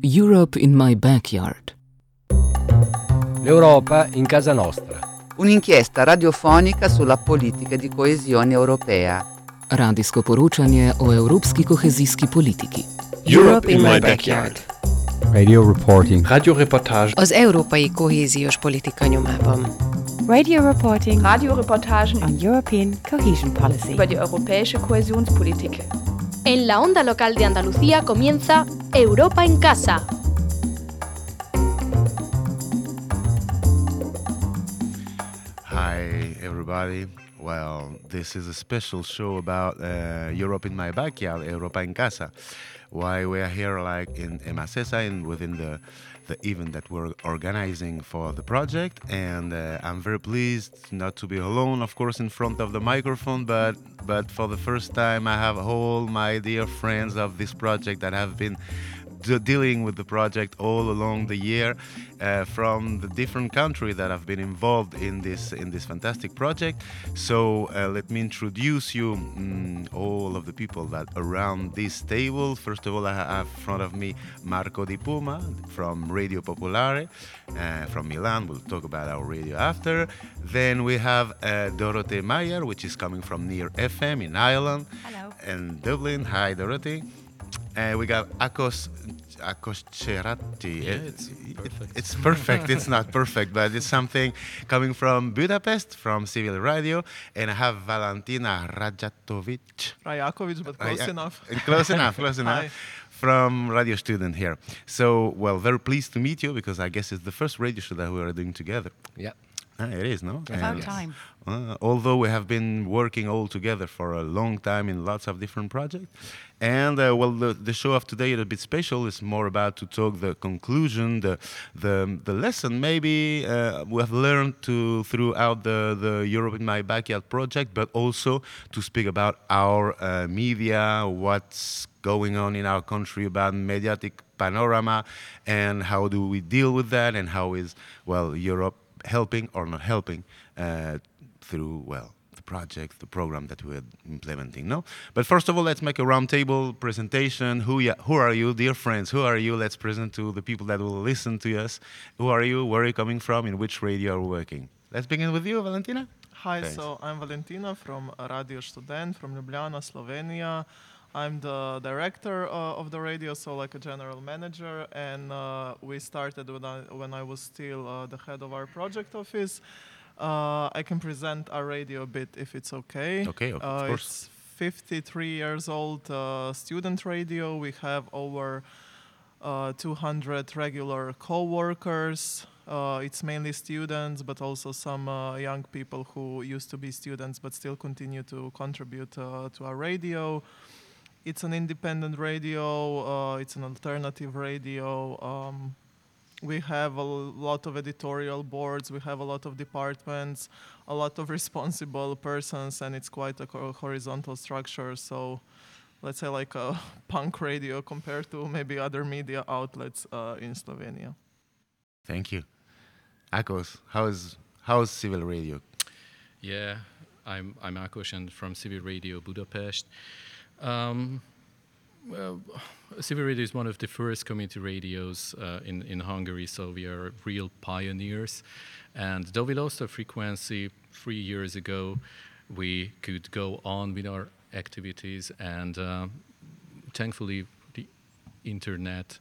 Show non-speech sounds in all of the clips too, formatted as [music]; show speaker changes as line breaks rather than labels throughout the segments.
Europe in my backyard.
L'Europa in casa nostra.
Un'inchiesta radiofonica sulla politica di coesione europea.
Radijsko poročanje o evropski kohezijski politiki.
Europe in my backyard.
Radio reporting.
Radioreportage.
Az európai kohéziós politika nyomában.
Radio reporting
Radioreportagen
on European cohesion policy.
über die europäische Kohäsionspolitik.
En la onda local de Andalucía comienza Europa en Casa.
Hi, everybody. Well, this is a special show about uh, Europe in my backyard, Europa en Casa. Why we are here, like in Emacesa, and within the the event that we're organizing for the project. And uh, I'm very pleased not to be alone, of course, in front of the microphone, but but for the first time, I have all my dear friends of this project that have been de- dealing with the project all along the year uh, from the different countries that have been involved in this in this fantastic project. So uh, let me introduce you mm, all of the people that around this table. First of all, I have in front of me Marco Di Puma from Radio Popolare uh, from Milan. We'll talk about our radio after. Then we have uh, Dorothee Meyer, which is coming from near FM in Ireland
Hello.
and Dublin. Hi, Dorothy. Uh, we got Akos Akos Cerati.
Yeah,
It-
it's
it-
perfect.
it's perfect. it's not [laughs] perfect, but it's something coming from Budapest, from Civil Radio. And I have Valentina Rajatovic.
Rajakovic, but close
yeah,
enough. [laughs]
Close enough, close [laughs] enough.
Hi.
From Radio Student here. So, well, very pleased to meet you because I guess it's the first radio show that we are doing together.
Yeah.
Ah, it is, no?
About time.
uh, although we have been working all together for a long time in lots of different projects. And uh, well, the, the show of today is a bit special. It's more about to talk the conclusion, the the, the lesson maybe uh, we have learned to throughout the the Europe in My Backyard project, but also to speak about our uh, media, what's going on in our country about mediatic panorama, and how do we deal with that, and how is well Europe helping or not helping uh, through well the project, the program that we're implementing. No, but first of all, let's make a roundtable presentation. Who ya, who are you, dear friends? Who are you? Let's present to the people that will listen to us. Who are you? Where are you coming from? In which radio are you working? Let's begin with you, Valentina.
Hi,
Thanks.
so I'm Valentina from Radio Student from Ljubljana, Slovenia. I'm the director uh, of the radio, so like a general manager, and uh, we started when I, when I was still uh, the head of our project office. Uh, I can present our radio a bit if it's okay.
Okay, of
Uh,
course.
It's 53 years old uh, student radio. We have over uh, 200 regular co-workers. Uh, it's mainly students, but also some uh, young people who used to be students but still continue to contribute uh, to our radio. It's an independent radio. Uh, it's an alternative radio. Um, we have a lot of editorial boards. We have a lot of departments, a lot of responsible persons, and it's quite a horizontal structure. So let's say like a [laughs] punk radio compared to maybe other media outlets uh, in Slovenia.
Thank you, Akos. How is how is civil radio?
Yeah, I'm I'm Akos and from Civil Radio Budapest. Um, well, Civil Radio is one of the first community radios uh, in in Hungary, so we are real pioneers. And though we lost our frequency three years ago, we could go on with our activities, and uh, thankfully, the internet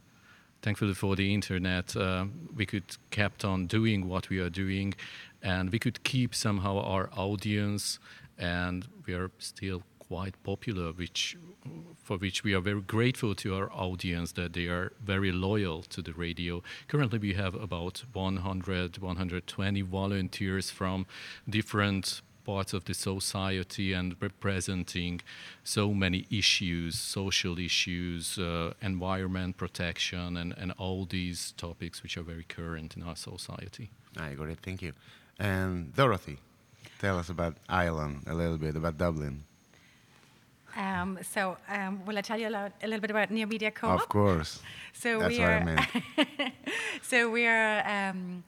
thankfully for the internet, uh, we could kept on doing what we are doing, and we could keep somehow our audience, and we are still quite popular, which for which we are very grateful to our audience that they are very loyal to the radio. Currently, we have about 100, 120 volunteers from different parts of the society and representing so many issues, social issues, uh, environment protection, and, and all these topics which are very current in our society.
I agree. Thank you. And Dorothy, tell us about Ireland a little bit about Dublin.
Um, so, um, will I tell you a, lot, a little bit about Near Media Co-op?
Of course.
So
That's
we
what I
are.
meant. [laughs]
so we are um,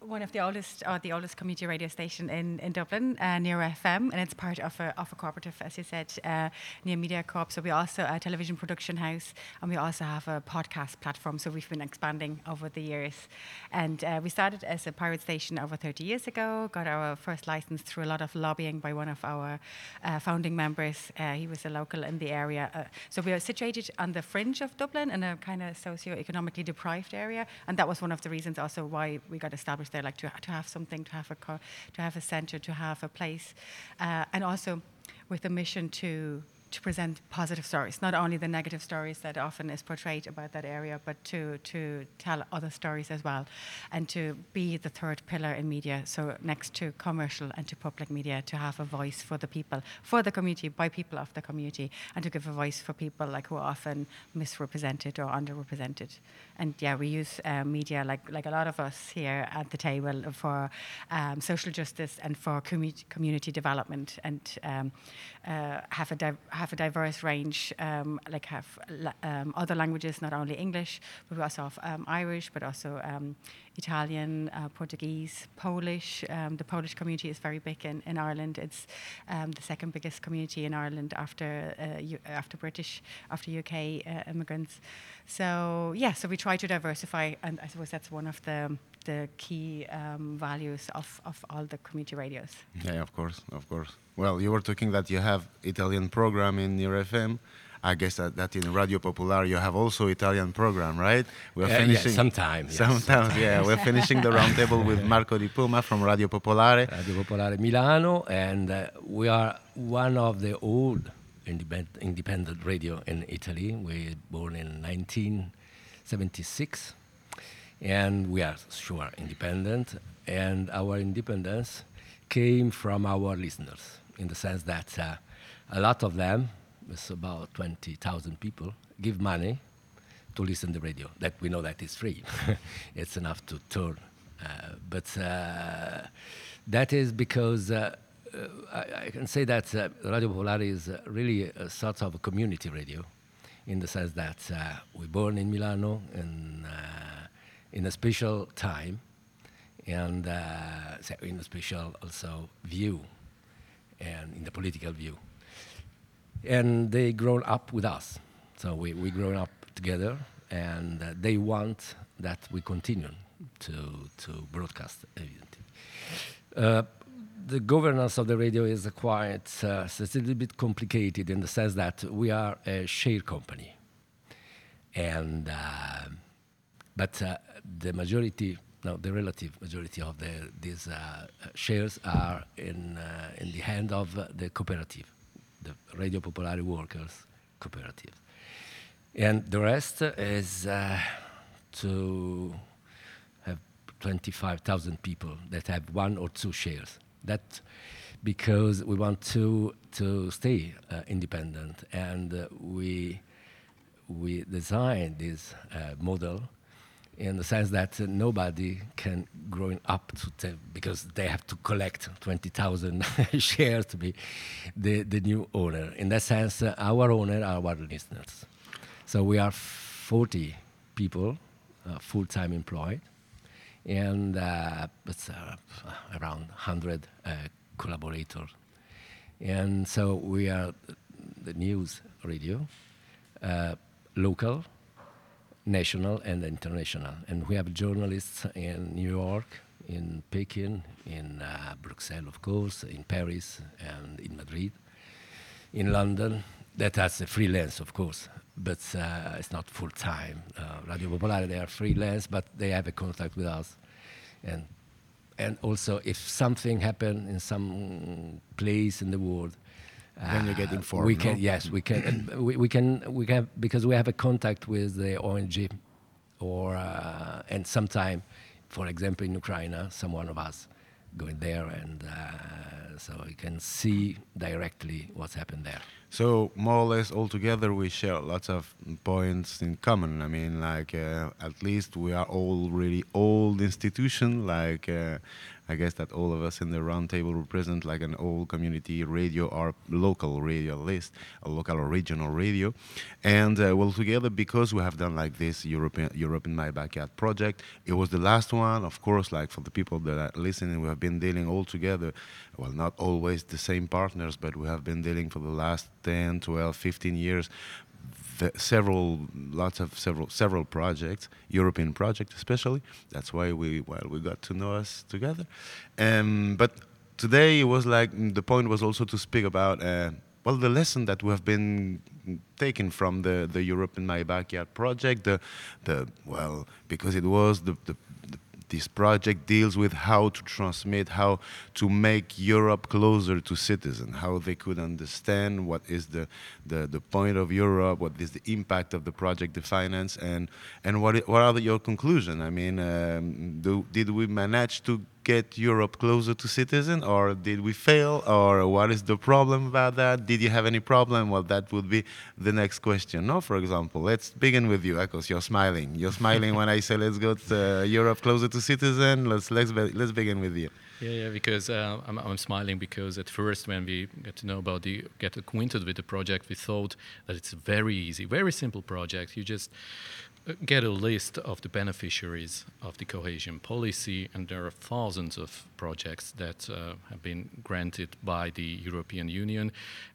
one of the oldest, or the oldest community radio station in, in Dublin, uh, near FM, and it's part of a, of a cooperative, as you said, uh, Near Media Co-op. So we also a television production house, and we also have a podcast platform. So we've been expanding over the years, and uh, we started as a pirate station over 30 years ago. Got our first license through a lot of lobbying by one of our uh, founding members. Uh, he was a local in the area, uh, so we are situated on the fringe of Dublin in a kind of socio-economically deprived area, and that was one of the reasons also why we got established there, like to, to have something, to have a co- to have a centre, to have a place, uh, and also with a mission to to present positive stories, not only the negative stories that often is portrayed about that area, but to to tell other stories as well, and to be the third pillar in media. So next to commercial and to public media, to have a voice for the people, for the community, by people of the community, and to give a voice for people like who are often misrepresented or underrepresented. And yeah, we use uh, media like like a lot of us here at the table for um, social justice and for commu- community development, and um, uh, have a have a diverse range, um, like have um, other languages, not only English, but we also have um, Irish, but also um, Italian, uh, Portuguese, Polish. Um, the Polish community is very big in, in Ireland. It's um, the second biggest community in Ireland after uh, after British, after UK uh, immigrants. So yeah, so we try to diversify, and I suppose that's one of the the key um, values of, of all the community radios.
Yeah, of course, of course. Well, you were talking that you have Italian program in your FM. I guess that, that in Radio Popular you have also Italian program, right? We're
Uh, yeah,
finishing
sometime, yes,
Sometimes, yeah. We're [laughs] finishing the roundtable with Marco Di Puma from Radio Popolare.
Radio Popolare Milano, and uh, we are one of the old independent, independent radio in Italy. We were born in 1976, and we are sure independent. And our independence came from our listeners, in the sense that uh, a lot of them, it's about 20,000 people, give money to listen to radio. That we know that is free. [laughs] it's enough to turn. Uh, but uh, that is because uh, uh, I, I can say that uh, Radio Popolare is really a sort of a community radio, in the sense that uh, we're born in Milano uh, in a special time, and uh, in a special also view, and in the political view. And they grown up with us, so we we grown up together, and uh, they want that we continue to to broadcast. Uh, the governance of the radio is quite uh, it's a little bit complicated in the sense that we are a share company, and uh, but uh, the majority, no, the relative majority of the these uh, shares are in uh, in the hand of the cooperative, the Radio Popolare Workers Cooperative, and the rest is to have 25,000 people that have one or two shares. That because we want to to stay uh, independent, and uh, we we designed this uh, model in the sense that uh, nobody can grow up to te- because they have to collect 20,000 [laughs] shares to be the, the new owner. In that sense, uh, our owner are our listeners. So we are 40 people, uh, full-time employed, and uh, it's uh, around 100 uh, collaborators. And so we are the news radio, local, national, and international. And we have journalists in New York, in Peking, in uh, Brussels, of course, in Paris, and in Madrid, in London. That has a freelance, of course, but uh, it's not full time. Uh, Radio Popolare, they are freelance, but they have a contact with us. And and also, if something happened in some place in the world,
Then you get informed,
We can,
no?
yes, we can, [clears throat] we, we can, we can, because we have a contact with the ONG, or uh, and sometime, for example, in Ukraine, some one of us going there, and uh, so we can see directly what's happened there.
So more or less all together we share lots of points in common. I mean, like uh, at least we are all really old institution, like uh, I guess that all of us in the roundtable represent like an old community radio or local radio list, a local or regional radio. And uh, well, together, because we have done like this European, Europe in My Backyard project, it was the last one, of course, like for the people that are listening, we have been dealing all together, well, not always the same partners, but we have been dealing for the last 10, 12, 15 years several lots of several several projects european projects especially. That's why we well we got to know us together. Um, but today it was like mm, the point was also to speak about uh, well the lesson that we have been taken from the the europe in my backyard project the the well because it was the, the this project deals with how to transmit, how to make Europe closer to citizens, how they could understand what is the, the, the point of Europe, what is the impact of the project, the finance, and, and what, what are the, your conclusions? I mean, um, do, did we manage to get Europe closer to citizens, or did we fail, or what is the problem about that? Did you have any problem? Well, that would be the next question. No, for example, let's begin with you, because You're smiling. You're smiling when I say let's go to uh, Europe closer to citizen. Let's let's be, let's begin with you.
Yeah, yeah, because uh, I'm, I'm smiling because at first when we get to know about the get acquainted with the project, we thought that it's very easy, very simple project. You just get a list of the beneficiaries of the cohesion policy, and there are thousands of projects that uh, have been granted by the European Union.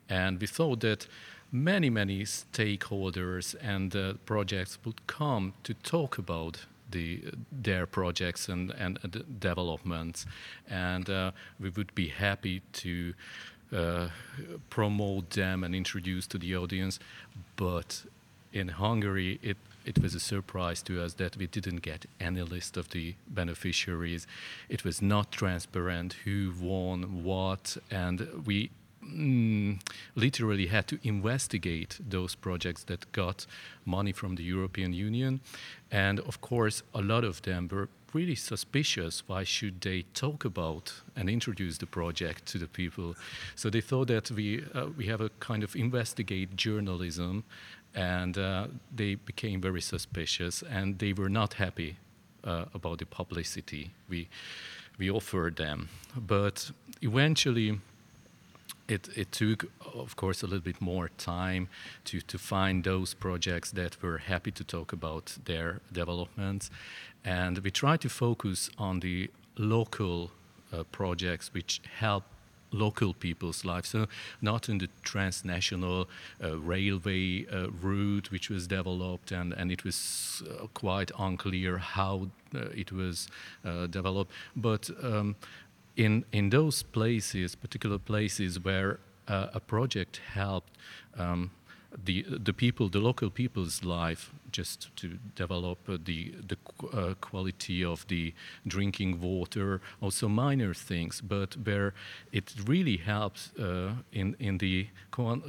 And we thought that many, many stakeholders and uh, projects would come to talk about the, their projects and, and uh, developments. And uh, we would be happy to uh, promote them and introduce to the audience. But in Hungary, it it was a surprise to us that we didn't get any list of the beneficiaries. It was not transparent who won what, and we mm, literally had to investigate those projects that got money from the European Union. And of course, a lot of them were really suspicious. Why should they talk about and introduce the project to the people? So they thought that we, uh, we have a kind of investigate journalism and uh, they became very suspicious and they were not happy uh, about the publicity we we offered them. But eventually it, it took of course a little bit more time to, to find those projects that were happy to talk about their developments. And we tried to focus on the local uh, projects which help local people's lives. So not in the transnational uh, railway uh, route which was developed, and, and it was uh, quite unclear how uh, it was uh, developed, but um, in in those places, particular places where uh, a project helped. Um, the the people, the local people's life, just to develop the the uh, quality of the drinking water, also minor things, but where it really helps uh, in in the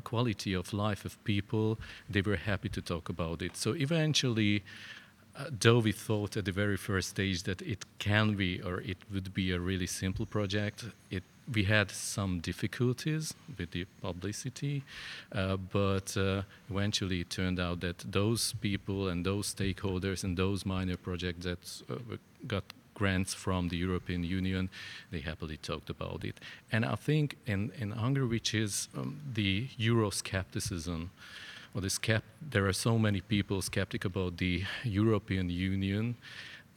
quality of life of people, they were happy to talk about it. So eventually. Uh, though we thought at the very first stage that it can be or it would be a really simple project, it we had some difficulties with the publicity, uh, but uh, eventually it turned out that those people and those stakeholders and those minor projects that uh, got grants from the European Union, they happily talked about it. And I think in, in Hungary, which is um, the Euroscepticism, or the skept- there are so many people skeptic about the European Union,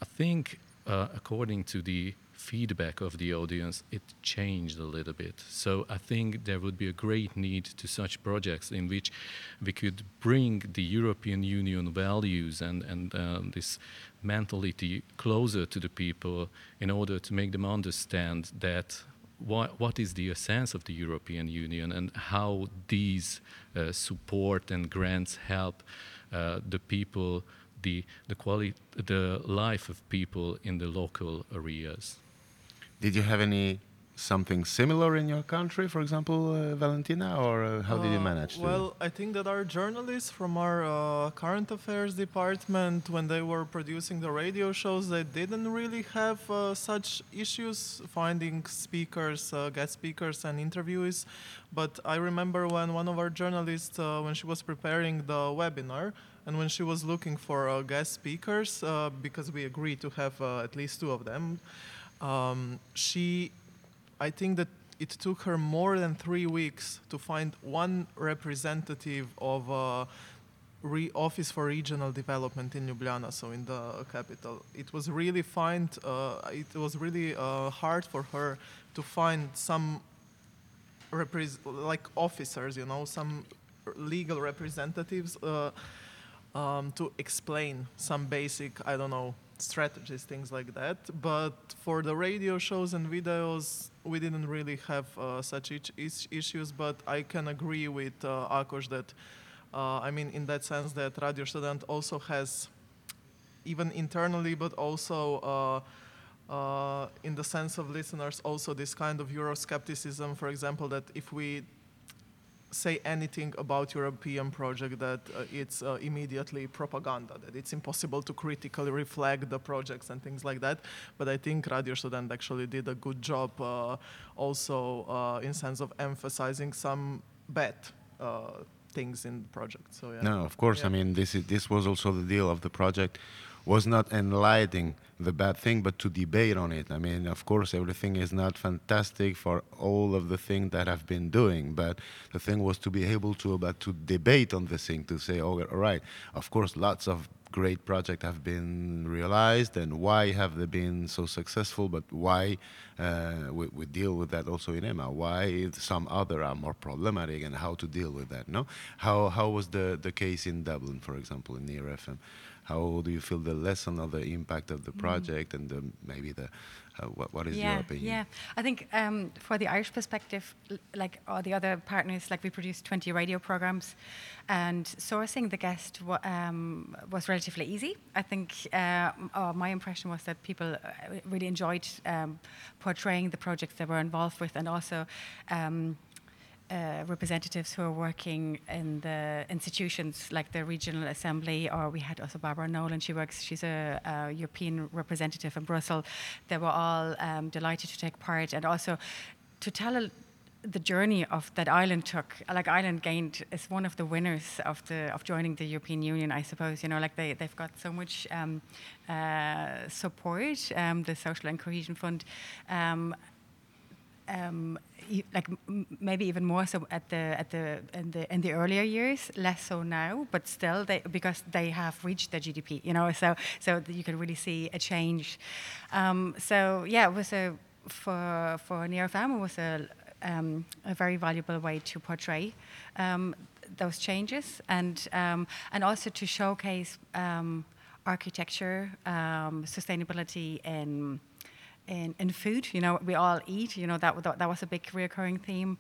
I think uh, according to the feedback of the audience, it changed a little bit. So I think there would be a great need to such projects in which we could bring the European Union values and, and uh, this mentality closer to the people in order to make them understand that what, what is the essence of the European Union and how these uh, support and grants help uh, the people, the, the, quality, the life of people in the local areas.
Did you have any something similar in your country, for example, uh, Valentina, or uh, how did you uh, manage?
Uh, well, I think that our journalists from our uh, current affairs department, when they were producing the radio shows, they didn't really have uh, such issues finding speakers, guest speakers, and interviewees. But I remember when one of our journalists, when she was preparing the webinar, and when she was looking for guest speakers, because we agreed to have at least two of them um, she, I think that it took her more than three weeks to find one representative of a re- office for regional development in Ljubljana, so in the capital. It was really find, uh, it was really uh, hard for her to find some repres- like officers, you know, some legal representatives uh, um, to explain some basic, I don't know, strategies, things like that. But for the radio shows and videos, we didn't really have uh, such issues. But I can agree with uh, Akos that, uh, I mean, in that sense, that Radio Student also has, even internally, but also. Uh, uh, in the sense of listeners, also this kind of Euroscepticism, for example, that if we say anything about European project, that uh, it's uh, immediately propaganda, that it's impossible to critically reflect the projects and things like that. But I think Radio Student actually did a good job uh, also uh, in sense of emphasizing some bad uh, things in the project. So yeah.
No, of course.
Yeah.
I mean, this is, this was also the deal of the project, was not enlightening the bad thing, but to debate on it. I mean, of course, everything is not fantastic for all of the things that I've been doing, but the thing was to be able to, uh, but to debate on the thing, to say, oh, all right, of course, lots of great projects have been realized, and why have they been so successful? But why uh, we, we deal with that also in EMA? Why some other are more problematic, and how to deal with that? No, how how was the the case in Dublin, for example, in Near FM? How do you feel the lesson of the impact of the project and the, maybe the uh, what, what is
yeah,
your opinion?
Yeah, I think um, for the Irish perspective, like all the other partners, like we produced 20 radio programs, and sourcing the guest um, was relatively easy. I think uh, uh, my impression was that people uh, really enjoyed um, portraying the projects they were involved with, and also. Um, uh, representatives who are working in the institutions like the regional assembly, or we had also Barbara Nolan. She works; she's a, a European representative in Brussels. They were all um, delighted to take part, and also to tell a, the journey of that Ireland took. Like Ireland gained is one of the winners of the of joining the European Union, I suppose. You know, like they they've got so much um, uh, support, um, the Social and Cohesion Fund. Um, um, like maybe even more so at the at the in the in the earlier years, less so now, but still they because they have reached their GDP, you know. So so you can really see a change. Um, so yeah, it was a for for Near was a um, a very valuable way to portray um, those changes and um, and also to showcase um, architecture, um, sustainability in in, in food. You know, we all eat. You know, that that, that was a big recurring theme.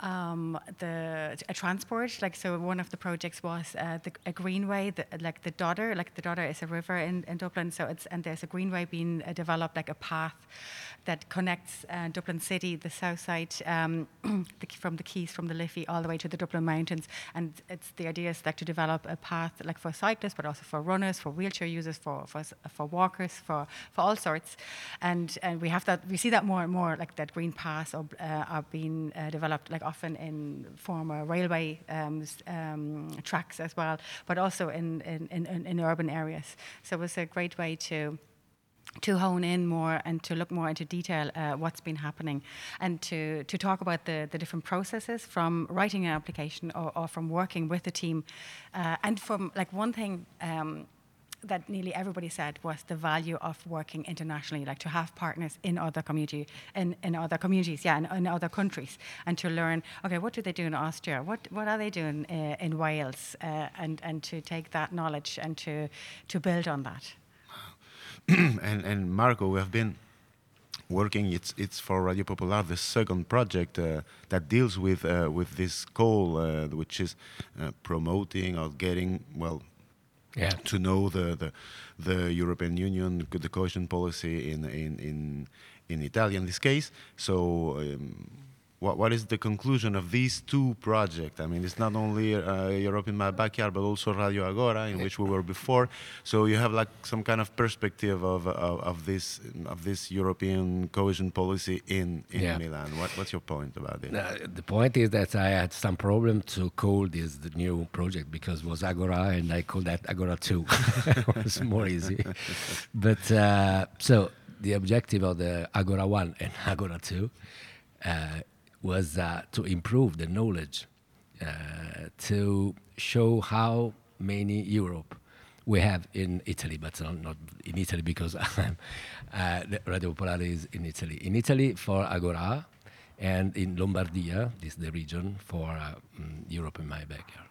Um, the a transport, like so, one of the projects was uh, the, a greenway, the, like the Dodder, like the Dodder is a river in, in Dublin. So it's and there's a greenway being uh, developed, like a path that connects uh, Dublin City, the south side, um, [clears throat] the, from the Quays, from the Liffey, all the way to the Dublin Mountains. And it's the idea is like to develop a path like for cyclists, but also for runners, for wheelchair users, for for, for walkers, for for all sorts. And and we have that we see that more and more like that green paths are, uh, are being uh, developed like often in former railway um, um, tracks as well, but also in in, in, in in urban areas. So it was a great way to to hone in more and to look more into detail uh, what's been happening and to, to talk about the, the different processes from writing an application or, or from working with the team uh, and from like one thing um, that nearly everybody said was the value of working internationally, like to have partners in other community, in, in other communities, yeah, in, in other countries, and to learn, okay, what do they do in Austria? What what are they doing uh, in Wales? Uh, and and to take that knowledge and to to build on that. [clears throat]
and and Marco, we have been working. It's it's for Radio Popular, the second project uh, that deals with uh, with this goal, uh, which is uh, promoting or getting well.
Yeah.
To know the, the the European Union, the cohesion policy in in in in Italy in this case. So. Um, what, what is the conclusion of these two projects? I mean, it's not only uh, Europe in my backyard, but also Radio Agora, in which we were before. So you have like some kind of perspective of of, of this of this European cohesion policy in in
Yeah.
Milan. What, what's your point about it?
Uh, the point is that I had some problem to call this the new project because it was Agora and I called that Agora 2. [laughs] it was more easy. but uh, so the objective of the Agora 1 and Agora 2 uh, was uh, to improve the knowledge, uh, to show how many Europe we have in Italy, but not, in Italy because [laughs] uh, Radio Popolare is in Italy. In Italy for Agora, and in Lombardia, this is the region for uh, mm, Europe in my backyard.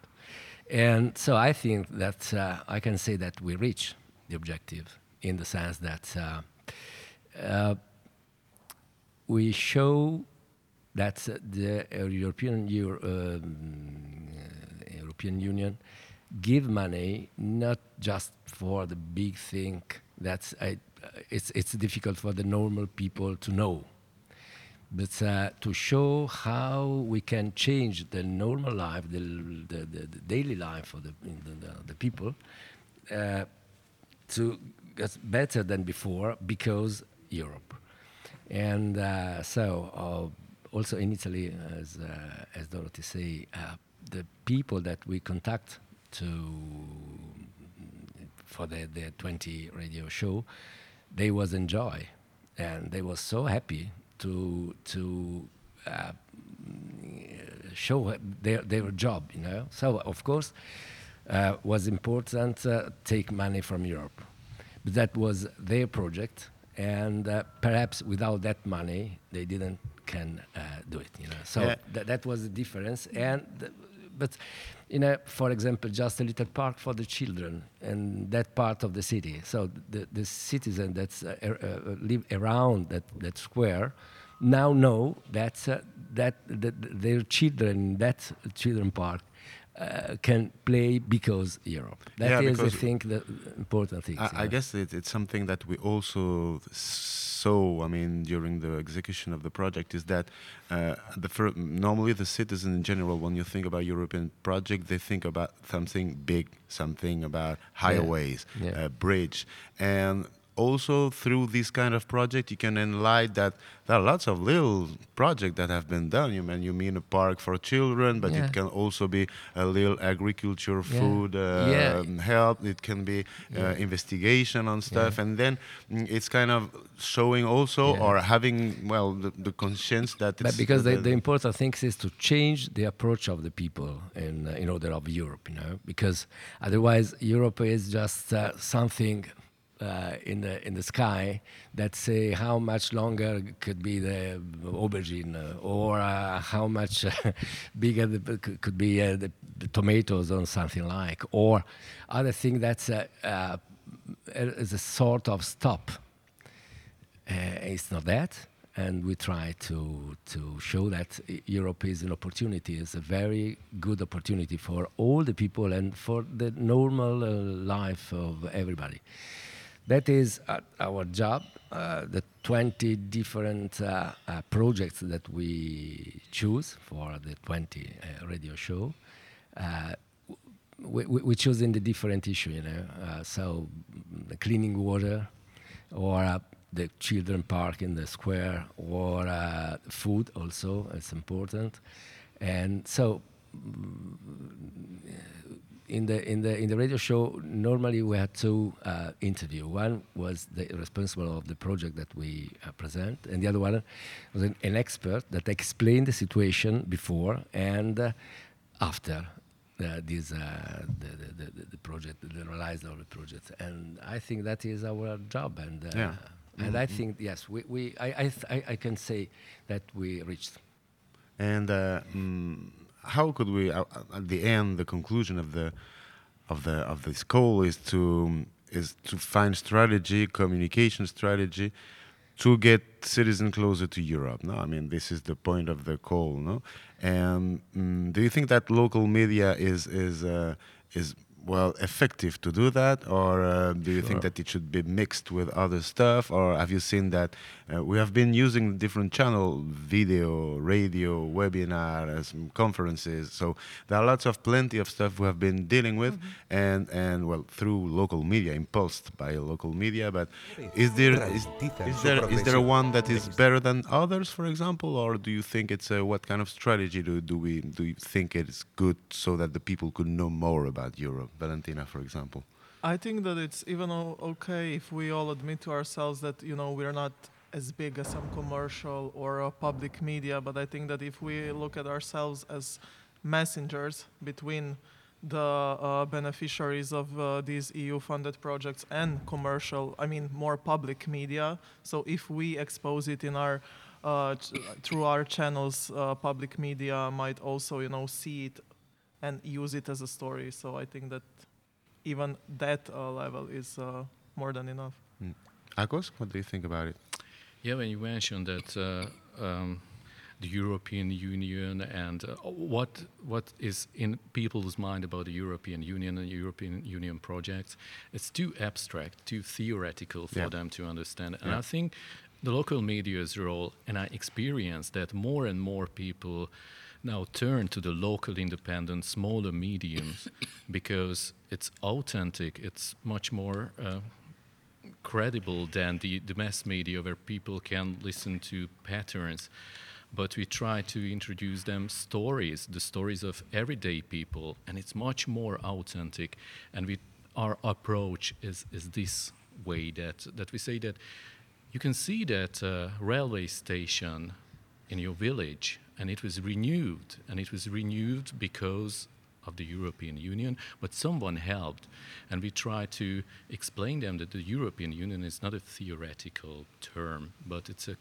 And so I think that uh, I can say that we reach the objective in the sense that we show that the European, Euro, um, European Union give money not just for the big thing that's it's, it's difficult for the normal people to know but uh, to show how we can change the normal life, the, the, the, the daily life of the, the, people, uh, to get better than before because Europe. And uh, so, uh, also in Italy, as, uh, as Dorothy say, uh, the people that we contact to for the, the 20 radio show, they was enjoy and they was so happy to to uh, show their their job, you know. So of course, uh, was important uh, take money from Europe, but that was their project, and uh, perhaps without that money they didn't can uh, do it, you know. So
yeah.
th that was the difference, and but you know, for example, just a little park for the children and that part of the city. So the, the citizen that uh, er, uh, live around that, that square now know that, uh, that, that their children in that children park uh, can play because Europe. That
yeah,
is, I think, the important thing.
I, I guess it, it's something that we also saw. I mean, during the execution of the project, is that uh, the fir- normally the citizen in general, when you think about European project, they think about something big, something about highways,
yeah. Yeah.
bridge, and also through this kind of project you can enlighten that there are lots of little projects that have been done. You mean you mean a park for children but
yeah.
it can also be a little agriculture
yeah.
food uh,
yeah.
help. It can be uh, investigation on stuff. And then mm, it's kind of showing also or having well the, the conscience that
but because the, the, important thing is to change the approach of the people in uh, in order of Europe you know? Because otherwise Europe is just uh, something uh, in the in the sky that say how much longer could be the aubergine uh, or uh, how much uh, [laughs] bigger the, could be uh, the, the, tomatoes or something like or other thing that's uh, is a sort of stop. it's not that, and we try to to show that Europe is an opportunity, is a very good opportunity for all the people and for the normal life of everybody. That is uh, our job. Uh, the 20 different uh, uh projects that we choose for the 20 uh, radio show, uh, we, we, choose in the different issue, you know. so, the cleaning water, or the children park in the square, or food also is important. And so, in the in the in the radio show, normally we had two uh, interview. One was the responsible of the project that we uh, present, and the other one was an, an, expert that explained the situation before and uh, after this uh, the, the, the, the, project, the realized of the project. And I think that is our job. And uh,
yeah.
and mm -hmm. I think yes, we, we I, I, I can say that we reached.
And uh, mm, how could we uh, at the end the conclusion of the of the of this call is to is to find strategy communication strategy to get citizens closer to Europe. No, I mean this is the point of the call. No, and um, do you think that local media is is uh, is well effective to do that or uh, do you sure. think that it should be mixed with other stuff or have you seen that uh, we have been using different channel video radio webinar webinars conferences so there are lots of plenty of stuff we have been dealing with mm -hmm. and and well through local media impulsed by local media but is there is, is there is there one that is better than others for example or do you think it's a, what kind of strategy do, do we do you think it is good so that the people could know more about Europe Valentina, for example?
I think that it's even okay if we all admit to ourselves that you know we're not as big as some commercial or public media, but I think that if we look at ourselves as messengers between the uh, beneficiaries of uh, these EU-funded projects and commercial, I mean more public media. So if we expose it in our uh, ch- through our channels, uh, public media might also you know see it and use it as a story. So I think that even that uh, level is uh, more than enough.
Mm. Akos, what do you think about it?
Yeah, when you mentioned that uh, um, the European Union and uh, what what is in people's mind about the European Union and European Union projects, it's too abstract, too theoretical for
Yeah.
them to understand. And
Yeah.
I think the local media's role, and I experience that more and more people now turn to the local independent smaller mediums [laughs] because it's authentic it's much more uh, credible than the, the mass media where people can listen to patterns. But we try to introduce them stories the stories of everyday people and it's much more authentic. And we our approach is, is this way that, that we say that you can see that uh, railway station in your village and it was renewed and it was renewed because of the European Union, but someone helped. And we try to explain them that the European Union is not a theoretical term, but it's a,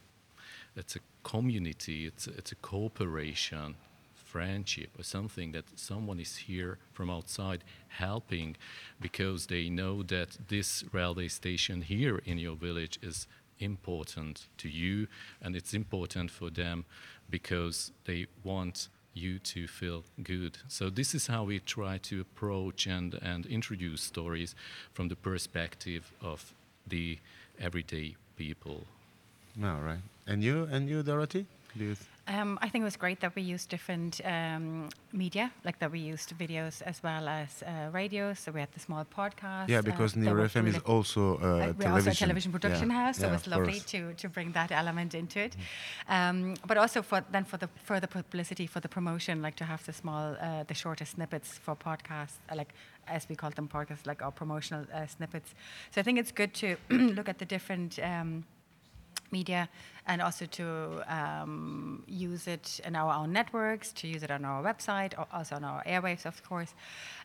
it's a community, it's a, it's a cooperation, friendship, or something that someone is here from outside helping because they know that this railway station here in your village is important to you and it's important for them because they want you to feel good. So this is how we try to approach and, and introduce stories from the perspective of the everyday people.
All right. And you, and you, Dorothy? Do you
Um, I think it was great that we used different um, media, like that we used videos as well as uh, radio. So we had the small podcast.
yeah,
uh,
because Nero
worked
FM is also uh,
uh, we're
television.
also a television production
Yeah.
house, so
Yeah,
it was lovely
course.
to, to bring that element into it. Um, but also for then for the further publicity, for the promotion, like to have the small, uh, the shorter snippets for podcasts, uh, like as we call them podcasts, like our promotional uh, snippets. So I think it's good to [clears throat] look at the different. Um, media and also to um, use it in our own networks, to use it on our website, also on our airwaves, of course.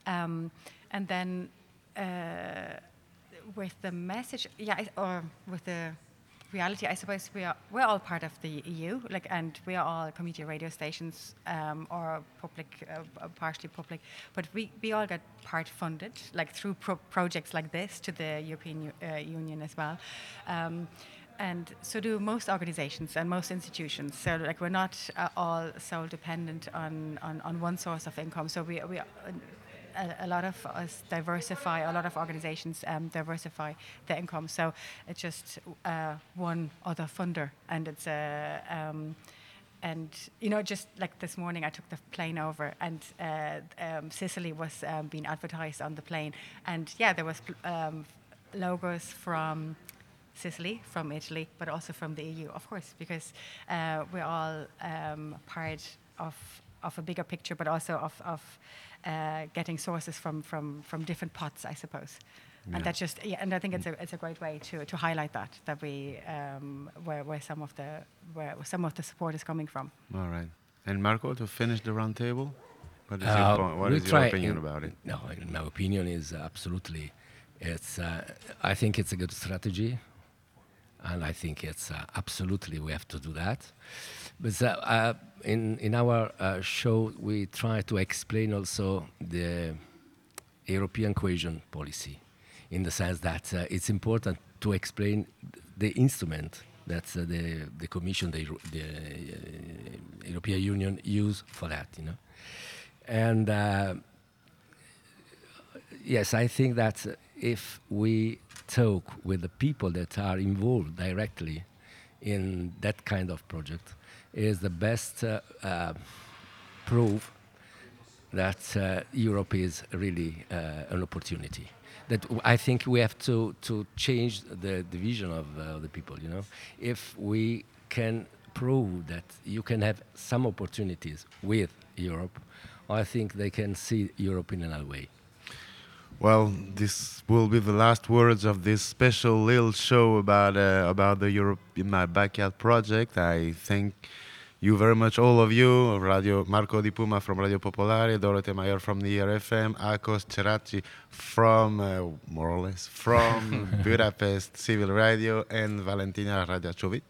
Um, and then uh, with the message, yeah, or with the reality, I suppose we are we're all part of the EU, like, and we are all community radio stations um, or public, uh, partially public, but we, we all get part funded, like through pro- projects like this to the European uh, Union as well. Um, and so do most organizations and most institutions. So like we're not uh, all so dependent on, on, on one source of income. So we, we a, a lot of us diversify, a lot of organizations um, diversify the income. So it's just uh, one other funder, and it's a. Um, and you know, just like this morning, I took the plane over, and uh, um, Sicily was um, being advertised on the plane, and yeah, there was um, logos from Sicily, from Italy, but also from the EU, of course, because uh, we're all um, part of of a bigger picture, but also of of uh, getting sources from from from different pots, I suppose.
Yeah.
And that just yeah, and I think it's a it's a great way to, to highlight that that we um, where where some of the where some of the support is coming from.
All right. And Marco, to finish the roundtable, what is
Uh,
your, point? What
we
is your opinion
in-
about it?
No, in my opinion is absolutely. It's. Uh, I think it's a good strategy, and I think it's uh, absolutely we have to do that. But uh, uh, in in our uh, show we try to explain also the European cohesion policy, in the sense that uh, it's important to explain the instrument that uh, the the Commission, the, the European Union use for that, you know, and. Yes, I think that if we talk with the people that are involved directly in that kind of project, is the best uh, uh, proof that uh, Europe is really uh, an opportunity. That I think we have to, to change the, division of uh, the people. You know, if we can prove that you can have some opportunities with Europe, I think they can see Europe in another way.
Well, this will be the last words of this special little show about uh, about the Europe in my backyard project. I thank you very much, all of you. Radio Marco Di Puma from Radio Popolare, Dorothy Mayer from the RFM, Akos Ceracci from uh, more or less from [laughs] Budapest Civil Radio, and Valentina Radakovic.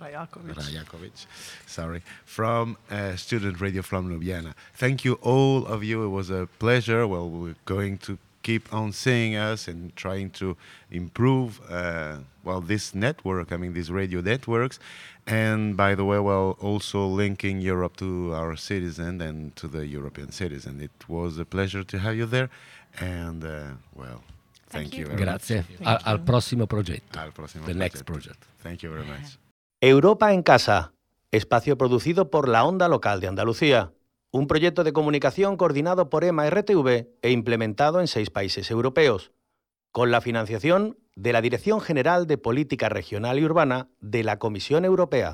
Rajakovic.
Rajakovic, sorry, from uh, Student Radio from Ljubljana. Thank you, all of you. It was a pleasure. Well, we're going to keep on seeing us and trying to improve, uh, well, this network, I mean, these radio networks. And by the way, well, also linking Europe to our citizen and to the European citizen. It was a pleasure to have you there. And, uh, well, thank, you. very
Grazie.
much.
Al, al prossimo progetto.
Al prossimo
The next project.
Thank you very much.
Europa en Casa, espacio producido por la Onda Local de Andalucía, un proyecto de comunicación coordinado por EMA RTV e implementado en seis países europeos, con la financiación de la Dirección General de Política Regional y Urbana de la Comisión Europea.